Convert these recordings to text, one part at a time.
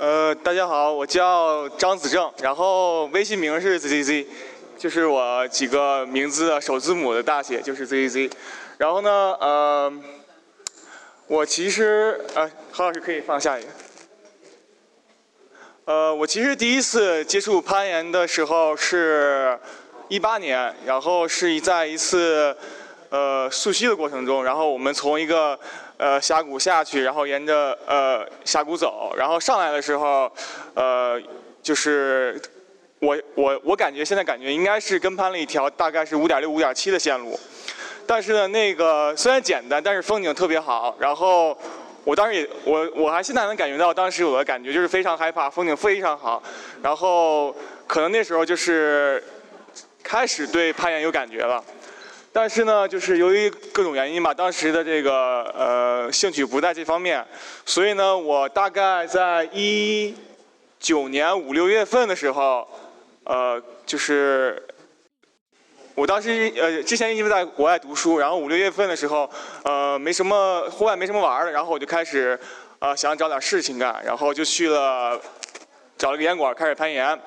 呃，大家好，我叫张子正，然后微信名是 zzz，就是我几个名字的首字母的大写，就是 zzz。然后呢，呃，我其实，呃，何老师可以放下一个。呃，我其实第一次接触攀岩的时候是一八年，然后是在一次呃溯溪的过程中，然后我们从一个呃峡谷下去，然后沿着呃峡谷走，然后上来的时候，呃就是我我我感觉现在感觉应该是跟攀了一条大概是五点六五点七的线路，但是呢那个虽然简单，但是风景特别好，然后我当时也我我还现在能感觉到当时我的感觉就是非常害怕，风景非常好，然后可能那时候就是开始对攀岩有感觉了。但是呢，就是由于各种原因吧，当时的这个呃兴趣不在这方面，所以呢，我大概在一九年五六月份的时候，呃，就是我当时呃之前一直在国外读书，然后五六月份的时候，呃，没什么户外没什么玩儿的，然后我就开始呃想找点事情干，然后就去了找了个岩馆开始攀岩。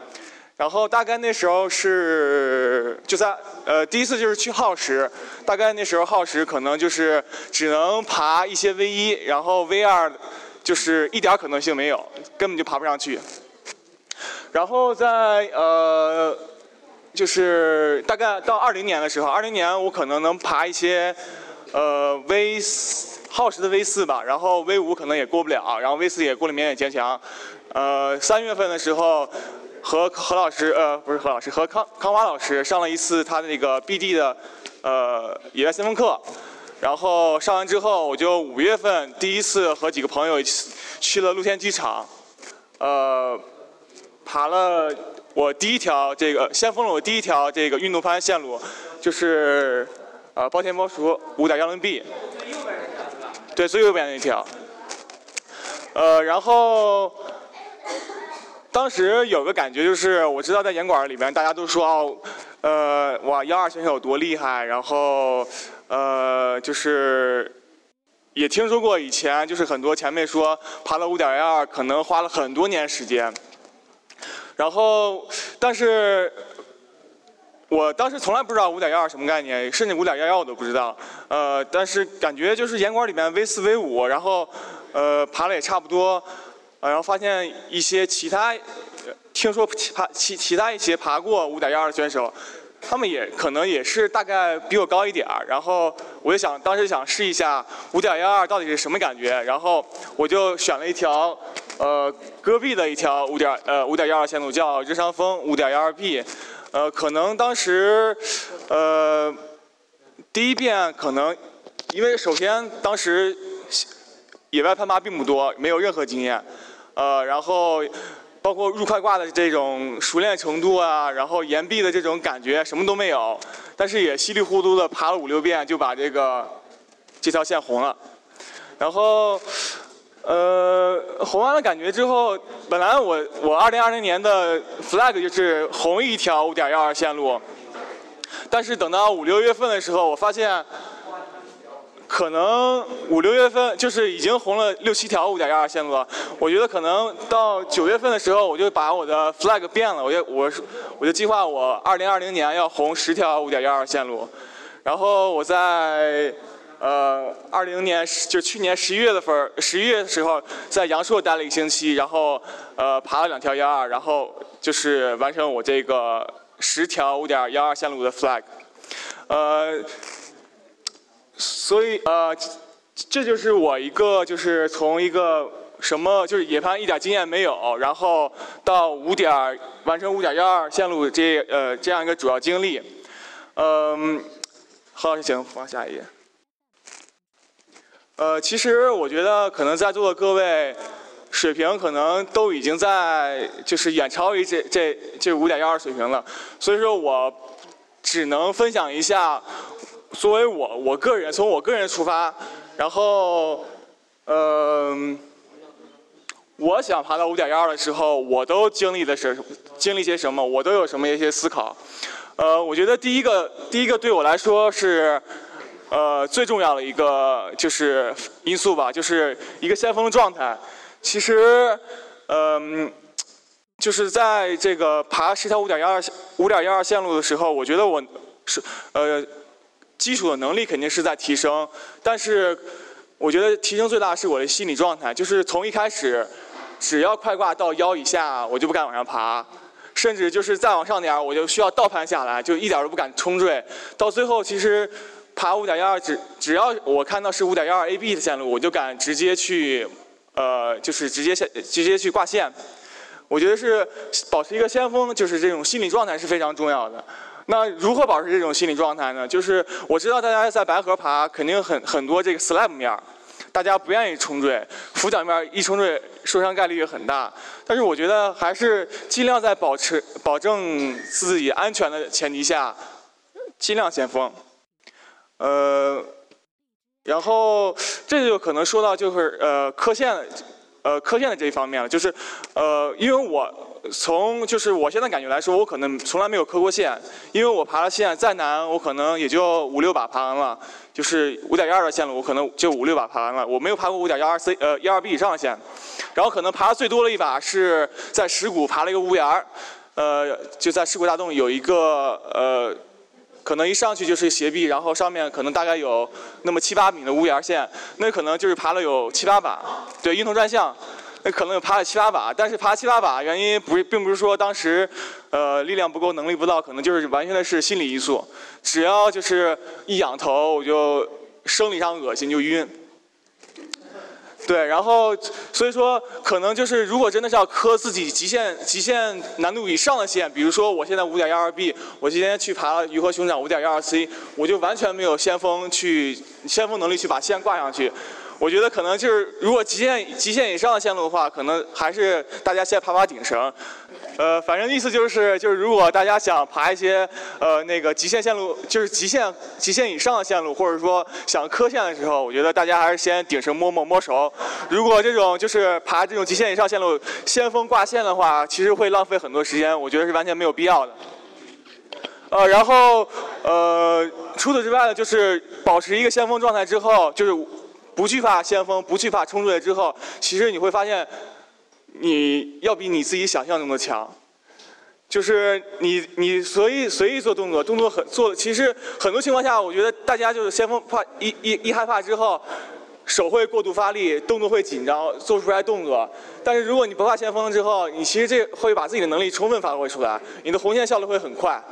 然后大概那时候是就在呃第一次就是去耗时，大概那时候耗时可能就是只能爬一些 V 一，然后 V 二就是一点可能性没有，根本就爬不上去。然后在呃就是大概到二零年的时候，二零年我可能能爬一些呃 V 四耗时的 V 四吧，然后 V 五可能也过不了，然后 V 四也过了勉勉强强。呃三月份的时候。和何老师，呃，不是何老师，和康康华老师上了一次他的那个 BD 的，呃，野外先锋课。然后上完之后，我就五月份第一次和几个朋友一起去了露天机场，呃，爬了我第一条这个，先锋了我第一条这个运动攀线路，就是呃包天包熟五点幺零 B。对，最右边那条。呃，然后。当时有个感觉就是，我知道在岩馆里面大家都说哦，呃，哇，幺二选手有多厉害，然后，呃，就是也听说过以前就是很多前辈说爬了五点幺二可能花了很多年时间，然后，但是，我当时从来不知道五点幺二什么概念，甚至五点幺幺我都不知道，呃，但是感觉就是岩馆里面 V 四 V 五，然后，呃，爬了也差不多。然后发现一些其他，听说爬其其他一些爬过五点幺二的选手，他们也可能也是大概比我高一点儿。然后我就想，当时想试一下五点幺二到底是什么感觉。然后我就选了一条，呃，戈壁的一条五点呃五点幺二线路，叫日常峰五点幺二 B。呃，可能当时，呃，第一遍可能，因为首先当时野外攀爬并不多，没有任何经验。呃，然后包括入快挂的这种熟练程度啊，然后岩壁的这种感觉什么都没有，但是也稀里糊涂的爬了五六遍就把这个这条线红了。然后呃红完了感觉之后，本来我我二零二零年的 flag 就是红一条五点幺二线路，但是等到五六月份的时候，我发现。可能五六月份就是已经红了六七条五点幺二线路了。我觉得可能到九月份的时候，我就把我的 flag 变了。我就我我就计划我二零二零年要红十条五点幺二线路。然后我在呃二零年就去年十一月的份十一月的时候，在阳朔待了一个星期，然后呃爬了两条幺二，然后就是完成我这个十条五点幺二线路的 flag。呃。所以呃，这就是我一个就是从一个什么就是野攀一点经验没有，然后到五点完成五点幺二线路这呃这样一个主要经历。嗯，何老师，请放下一页。呃，其实我觉得可能在座的各位水平可能都已经在就是远超于这这这五点幺二水平了，所以说我只能分享一下。作为我我个人从我个人出发，然后，嗯，我想爬到五点幺二的时候，我都经历的是经历些什么？我都有什么一些思考？呃，我觉得第一个第一个对我来说是，呃，最重要的一个就是因素吧，就是一个先锋状态。其实。嗯，就是在这个爬十条五点幺二五点幺二线路的时候，我觉得我是呃基础的能力肯定是在提升，但是我觉得提升最大是我的心理状态，就是从一开始只要快挂到腰以下，我就不敢往上爬。甚至就是再往上点儿，我就需要倒攀下来，就一点都不敢冲坠。到最后，其实爬五点幺二，只只要我看到是五点幺二 AB 的线路，我就敢直接去，呃，就是直接下直接去挂线。我觉得是保持一个先锋，就是这种心理状态是非常重要的。那如何保持这种心理状态呢？就是我知道大家在白河爬，肯定很很多这个 slab 面儿。大家不愿意冲坠，浮脚面一冲坠受伤概率也很大。但是我觉得还是尽量在保持保证自己安全的前提下，尽量先锋。呃，然后这就可能说到就是呃磕线，呃磕线的这一方面了，就是呃因为我。从就是我现在感觉来说，我可能从来没有磕过线，因为我爬的线再难，我可能也就五六把爬完了。就是五点一二的线路，我可能就五六把爬完了。我没有爬过五点幺二 C 呃幺二 B 以上的线，然后可能爬的最多的一把是在石鼓爬了一个屋檐儿，呃就在石鼓大洞有一个呃，可能一上去就是斜壁，然后上面可能大概有那么七八米的屋檐线，那可能就是爬了有七八把，对，晕头转向。那可能有爬了七八把，但是爬七八把原因不是，并不是说当时，呃，力量不够，能力不到，可能就是完全的是心理因素。只要就是一仰头，我就生理上恶心就晕。对，然后所以说可能就是如果真的是要磕自己极限极限难度以上的线，比如说我现在五点幺二 B，我今天去爬了鱼和熊掌五点幺二 C，我就完全没有先锋去先锋能力去把线挂上去。我觉得可能就是，如果极限极限以上的线路的话，可能还是大家先爬爬顶绳。呃，反正意思就是，就是如果大家想爬一些呃那个极限线路，就是极限极限以上的线路，或者说想磕线的时候，我觉得大家还是先顶绳摸摸摸熟。如果这种就是爬这种极限以上线路，先锋挂线的话，其实会浪费很多时间，我觉得是完全没有必要的。呃，然后呃，除此之外呢，就是保持一个先锋状态之后，就是。不惧怕先锋，不惧怕冲出来之后，其实你会发现，你要比你自己想象中的强。就是你你随意随意做动作，动作很做，其实很多情况下，我觉得大家就是先锋怕一一一害怕之后，手会过度发力，动作会紧张，做不出来动作。但是如果你不怕先锋之后，你其实这会把自己的能力充分发挥出来，你的红线效率会很快。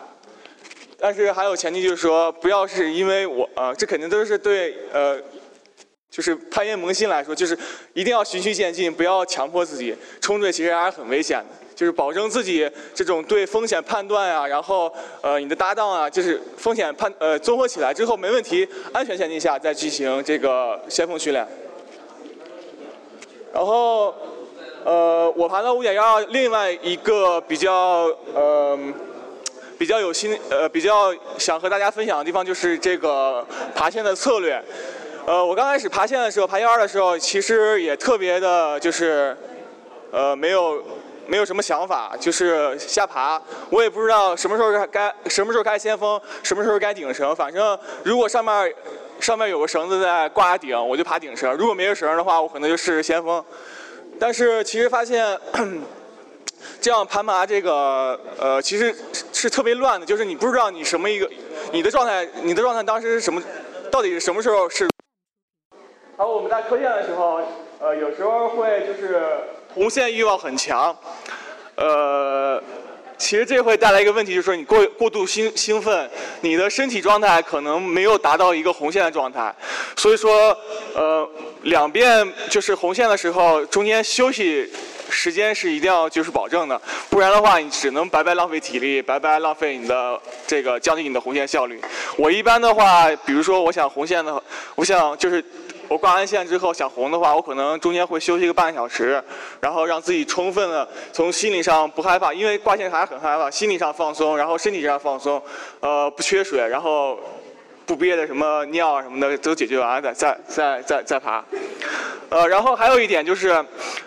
但是还有前提就是说，不要是因为我啊，这肯定都是对呃。就是攀岩萌新来说，就是一定要循序渐进，不要强迫自己冲坠，其实还是很危险的。就是保证自己这种对风险判断啊，然后呃你的搭档啊，就是风险判呃综合起来之后没问题，安全前提下再进行这个先锋训练。然后呃我爬到五点幺二，另外一个比较呃比较有心呃比较想和大家分享的地方就是这个爬线的策略。呃，我刚开始爬线的时候，爬幺二的时候，其实也特别的，就是，呃，没有，没有什么想法，就是瞎爬。我也不知道什么时候该，什么时候该先锋，什么时候该顶绳。反正如果上面，上面有个绳子在挂顶，我就爬顶绳；如果没有绳的话，我可能就试试先锋。但是其实发现，这样攀爬这个，呃，其实是特别乱的，就是你不知道你什么一个，你的状态，你的状态当时是什么，到底是什么时候是。然后我们在磕线的时候，呃，有时候会就是红线欲望很强，呃，其实这会带来一个问题，就是说你过过度兴兴奋，你的身体状态可能没有达到一个红线的状态，所以说，呃，两遍就是红线的时候，中间休息时间是一定要就是保证的，不然的话你只能白白浪费体力，白白浪费你的这个降低你的红线效率。我一般的话，比如说我想红线的，我想就是。我挂完线之后想红的话，我可能中间会休息个半个小时，然后让自己充分的从心理上不害怕，因为挂线还是很害怕，心理上放松，然后身体上放松，呃，不缺水，然后不憋的什么尿什么的都解决完再再再再再爬。呃，然后还有一点就是，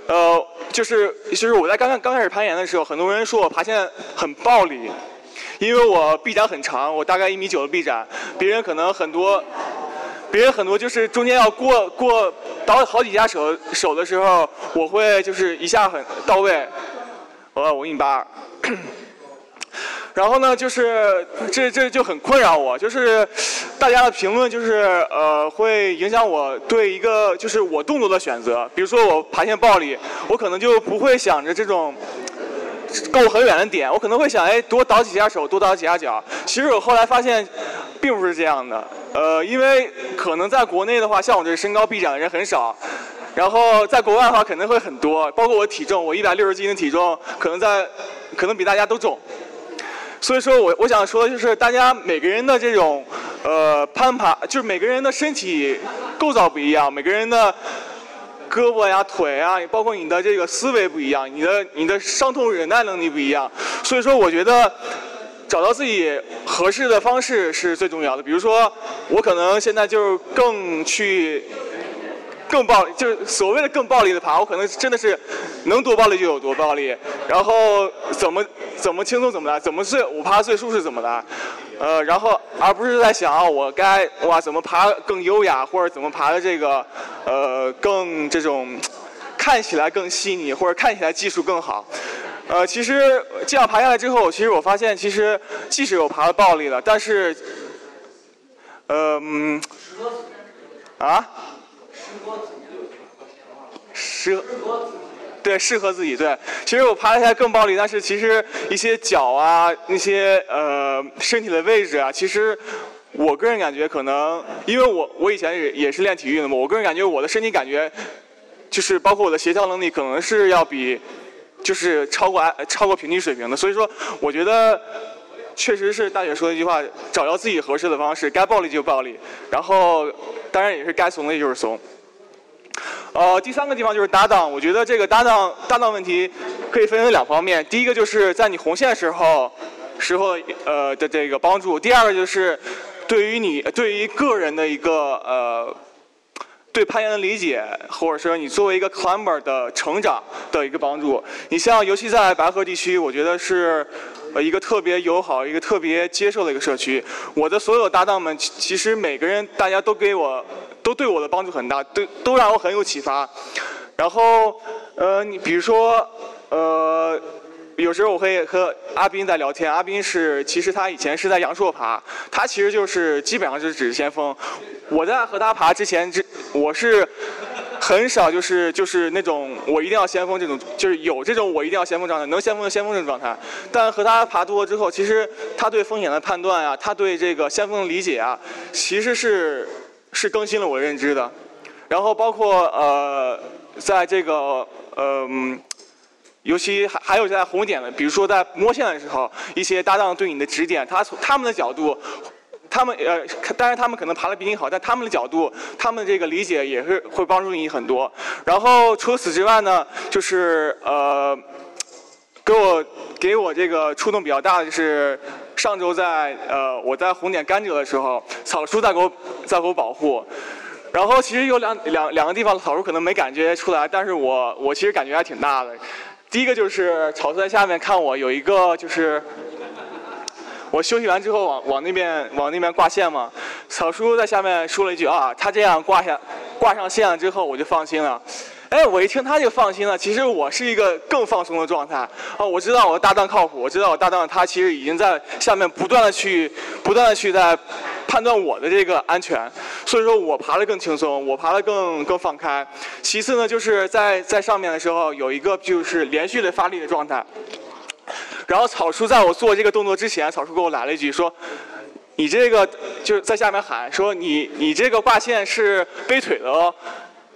呃，就是就是我在刚刚刚开始攀岩的时候，很多人说我爬线很暴力，因为我臂展很长，我大概一米九的臂展，别人可能很多。别人很多就是中间要过过倒好几下手手的时候，我会就是一下很到位。呃，我一米八。然后呢，就是这这就很困扰我，就是大家的评论就是呃会影响我对一个就是我动作的选择。比如说我爬线暴力，我可能就不会想着这种够很远的点，我可能会想哎多倒几下手，多倒几下脚。其实我后来发现并不是这样的，呃，因为可能在国内的话，像我这身高臂展的人很少，然后在国外的话肯定会很多，包括我体重，我一百六十斤的体重，可能在可能比大家都重。所以说我我想说的就是，大家每个人的这种呃攀爬，就是每个人的身体构造不一样，每个人的胳膊呀、腿啊，包括你的这个思维不一样，你的你的伤痛忍耐能力不一样。所以说，我觉得找到自己合适的方式是最重要的。比如说，我可能现在就更去。更暴力就是所谓的更暴力的爬，我可能真的是能多暴力就有多暴力，然后怎么怎么轻松怎么来，怎么最我爬最舒适怎么来，呃，然后而不是在想我该哇怎么爬更优雅，或者怎么爬的这个呃更这种看起来更细腻，或者看起来技术更好，呃，其实这样爬下来之后，其实我发现其实即使有爬的暴力了，但是，嗯，啊？适合对适合自己对，其实我爬起来更暴力，但是其实一些脚啊，那些呃身体的位置啊，其实我个人感觉可能，因为我我以前也也是练体育的嘛，我个人感觉我的身体感觉就是包括我的协调能力，可能是要比就是超过超过平均水平的，所以说我觉得确实是大姐说的一句话，找到自己合适的方式，该暴力就暴力，然后当然也是该怂的就是怂。呃，第三个地方就是搭档。我觉得这个搭档搭档问题可以分为两方面。第一个就是在你红线时候时候呃的这个帮助。第二个就是对于你对于个人的一个呃对攀岩的理解，或者说你作为一个 climber 的成长的一个帮助。你像尤其在白河地区，我觉得是呃一个特别友好、一个特别接受的一个社区。我的所有搭档们，其实每个人大家都给我。都对我的帮助很大，都都让我很有启发。然后，呃，你比如说，呃，有时候我会和阿斌在聊天。阿斌是，其实他以前是在阳朔爬，他其实就是基本上就是只是先锋。我在和他爬之前，这我是很少就是就是那种我一定要先锋这种，就是有这种我一定要先锋状态，能先锋就先锋这种状态。但和他爬多了之后，其实他对风险的判断啊，他对这个先锋的理解啊，其实是。是更新了我认知的，然后包括呃，在这个呃，尤其还还有在红点的，比如说在摸线的时候，一些搭档对你的指点，他从他们的角度，他们呃，当然他们可能爬的比你好，但他们的角度，他们这个理解也是会帮助你很多。然后除此之外呢，就是呃，给我给我这个触动比较大的就是。上周在呃我在红点甘蔗的时候，草叔在给我在给我保护，然后其实有两两两个地方草叔可能没感觉出来，但是我我其实感觉还挺大的。第一个就是草叔在下面看我有一个就是我休息完之后往往那边往那边挂线嘛，草叔在下面说了一句啊，他这样挂下挂上线了之后我就放心了。哎，我一听他就放心了。其实我是一个更放松的状态。哦，我知道我的搭档靠谱，我知道我搭档他其实已经在下面不断的去、不断的去在判断我的这个安全。所以说我爬的更轻松，我爬的更更放开。其次呢，就是在在上面的时候有一个就是连续的发力的状态。然后草叔在我做这个动作之前，草叔给我来了一句说：“你这个就是在下面喊说你你这个挂线是背腿的哦。”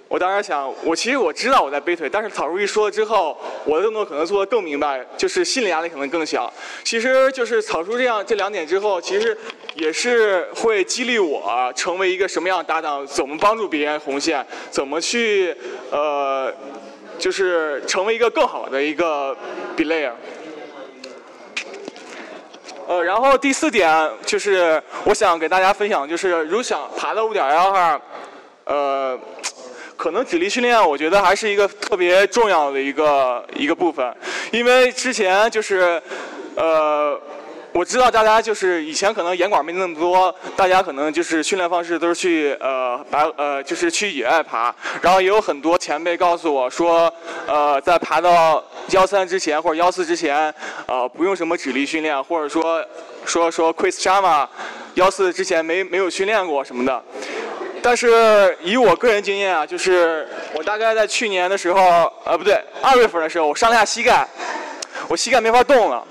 我当时想，我其实我知道我在背腿，但是草叔一说了之后，我的动作可能做的更明白，就是心理压力可能更小。其实就是草叔这样这两点之后，其实也是会激励我成为一个什么样的搭档，怎么帮助别人红线，怎么去呃，就是成为一个更好的一个 belayer。呃，然后第四点就是我想给大家分享，就是如想爬到五点幺二，呃。可能体力训练，我觉得还是一个特别重要的一个一个部分，因为之前就是，呃，我知道大家就是以前可能严管没那么多，大家可能就是训练方式都是去呃白呃就是去野外爬，然后也有很多前辈告诉我说，呃在爬到幺三之前或者幺四之前，呃不用什么指力训练，或者说说说 Chris Sharma 幺四之前没没有训练过什么的。但是以我个人经验啊，就是我大概在去年的时候，呃不对，二月份的时候，我伤了下膝盖，我膝盖没法动了。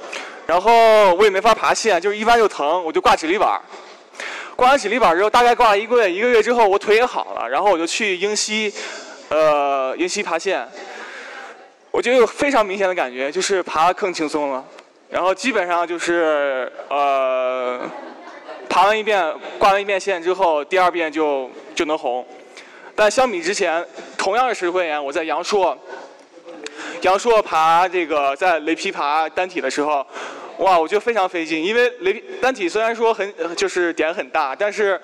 然后我也没法爬线，就是一弯就疼，我就挂指力板。挂完指力板之后，大概挂了一个月，一个月之后我腿也好了，然后我就去英西，呃，英西爬线。我就有非常明显的感觉，就是爬更轻松了。然后基本上就是呃，爬完一遍，挂完一遍线之后，第二遍就就能红。但相比之前，同样是石灰岩，我在阳朔。阳朔爬这个在雷劈爬单体的时候，哇，我觉得非常费劲，因为雷单体虽然说很就是点很大，但是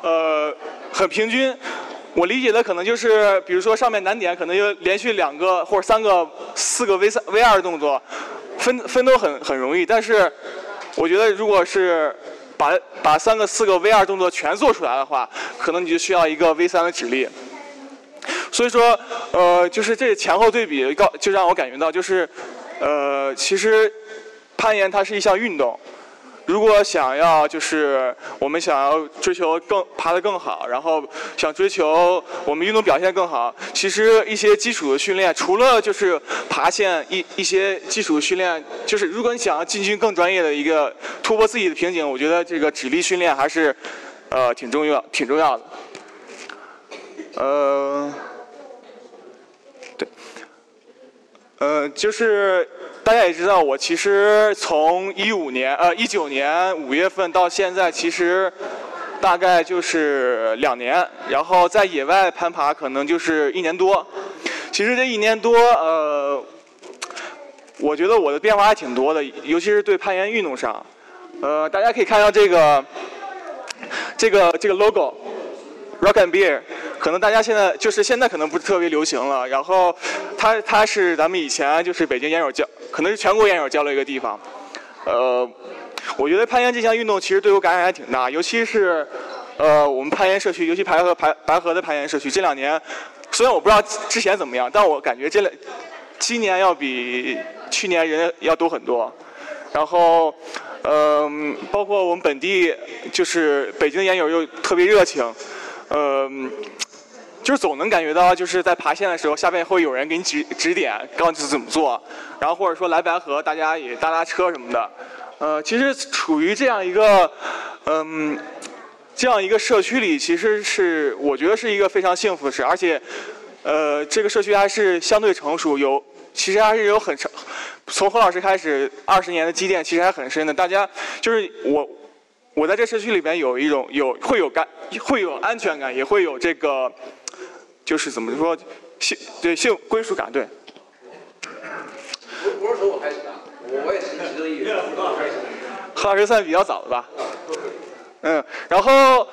呃很平均。我理解的可能就是，比如说上面难点可能有连续两个或者三个、四个 V 三 V 二动作，分分都很很容易。但是我觉得如果是把把三个、四个 V 二动作全做出来的话，可能你就需要一个 V 三的指令。所以说，呃，就是这前后对比，告就让我感觉到，就是，呃，其实攀岩它是一项运动。如果想要就是我们想要追求更爬得更好，然后想追求我们运动表现更好，其实一些基础的训练，除了就是爬线一一些基础训练，就是如果你想要进军更专业的一个突破自己的瓶颈，我觉得这个指力训练还是呃挺重要挺重要的。呃。呃，就是大家也知道，我其实从一五年呃一九年五月份到现在，其实大概就是两年，然后在野外攀爬可能就是一年多。其实这一年多，呃，我觉得我的变化还挺多的，尤其是对攀岩运动上。呃，大家可以看到这个这个这个 logo，Rock and Beer。可能大家现在就是现在可能不是特别流行了，然后它它是咱们以前就是北京烟友交，可能是全国烟友交流一个地方。呃，我觉得攀岩这项运动其实对我感染还挺大，尤其是呃我们攀岩社区，尤其白河白白河的攀岩社区，这两年虽然我不知道之前怎么样，但我感觉这两今年要比去年人要多很多。然后嗯，包括我们本地就是北京的烟友又特别热情，嗯。就是总能感觉到，就是在爬线的时候，下面会有人给你指指点，告诉你怎么做。然后或者说来白河，大家也搭搭车什么的。呃，其实处于这样一个，嗯，这样一个社区里，其实是我觉得是一个非常幸福的事。而且，呃，这个社区还是相对成熟，有其实还是有很成，从何老师开始二十年的积淀，其实还很深的。大家就是我，我在这社区里边有一种有会有感，会有安全感，也会有这个。就是怎么说，性对性归属感对。不不是从我开始的，我我也是其中一员。何老师算比较早的吧？嗯，然后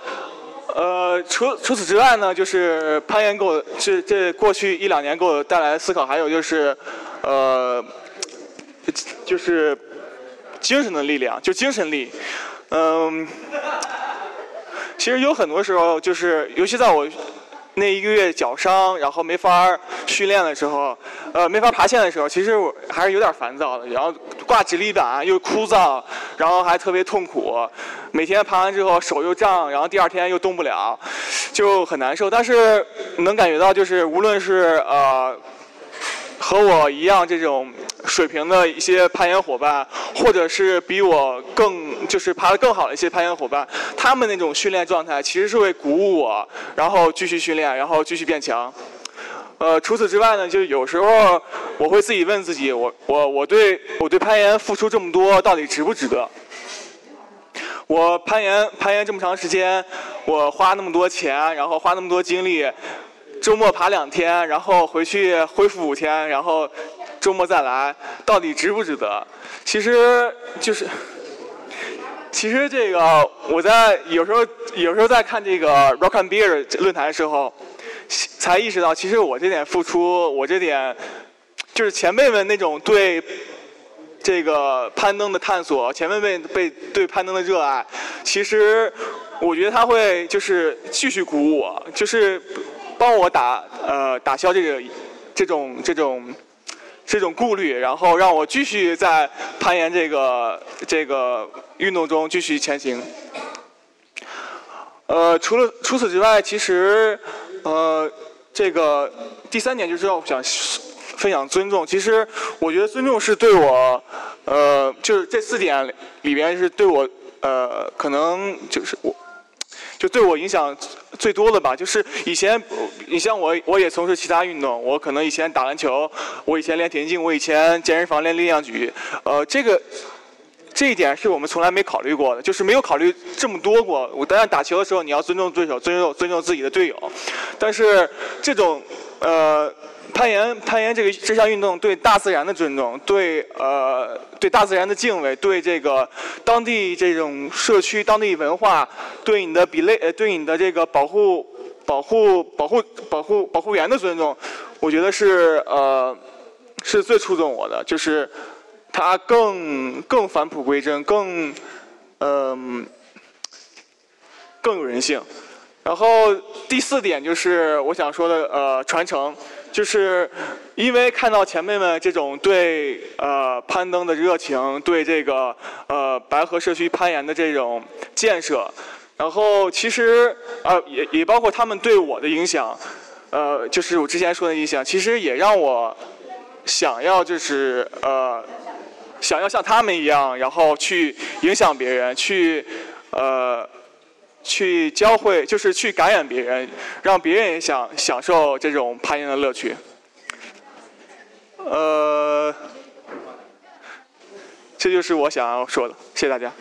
呃，除除此之外呢，就是攀岩给我这这过去一两年给我带来的思考，还有就是呃，就是精神的力量，就精神力。嗯，其实有很多时候，就是尤其在我。那一个月脚伤，然后没法训练的时候，呃，没法爬线的时候，其实我还是有点烦躁的。然后挂直立板又枯燥，然后还特别痛苦，每天爬完之后手又胀，然后第二天又动不了，就很难受。但是能感觉到，就是无论是呃。和我一样这种水平的一些攀岩伙伴，或者是比我更就是爬得更好的一些攀岩伙伴，他们那种训练状态其实是会鼓舞我，然后继续训练，然后继续变强。呃，除此之外呢，就有时候我会自己问自己，我我我对我对攀岩付出这么多，到底值不值得？我攀岩攀岩这么长时间，我花那么多钱，然后花那么多精力。周末爬两天，然后回去恢复五天，然后周末再来，到底值不值得？其实就是，其实这个我在有时候有时候在看这个 Rock and Beer 论坛的时候，才意识到，其实我这点付出，我这点就是前辈们那种对这个攀登的探索，前辈们被对攀登的热爱，其实我觉得他会就是继续鼓舞我，就是帮我打呃打消这个这种这种这种这种顾虑，然后让我继续在攀岩这个这个运动中继续前行。呃，除了除此之外，其实呃这个第三点就是要想。分享尊重，其实我觉得尊重是对我，呃，就是这四点里边是对我，呃，可能就是我，就对我影响最多的吧。就是以前，你像我，我也从事其他运动，我可能以前打篮球，我以前练田径，我以前健身房练力量举，呃，这个这一点是我们从来没考虑过的，就是没有考虑这么多过。我当然打球的时候，你要尊重对手，尊重尊重自己的队友，但是这种，呃。攀岩，攀岩这个这项运动对大自然的尊重，对呃对大自然的敬畏，对这个当地这种社区、当地文化，对你的比类呃对你的这个保护保护保护保护保护员的尊重，我觉得是呃是最触动我的，就是它更更返璞归真，更嗯更有人性。然后第四点就是我想说的呃传承。就是因为看到前辈们这种对呃攀登的热情，对这个呃白河社区攀岩的这种建设，然后其实呃也也包括他们对我的影响，呃就是我之前说的影响，其实也让我想要就是呃想要像他们一样，然后去影响别人，去呃。去教会，就是去感染别人，让别人也想享受这种攀岩的乐趣。呃，这就是我想要说的，谢谢大家。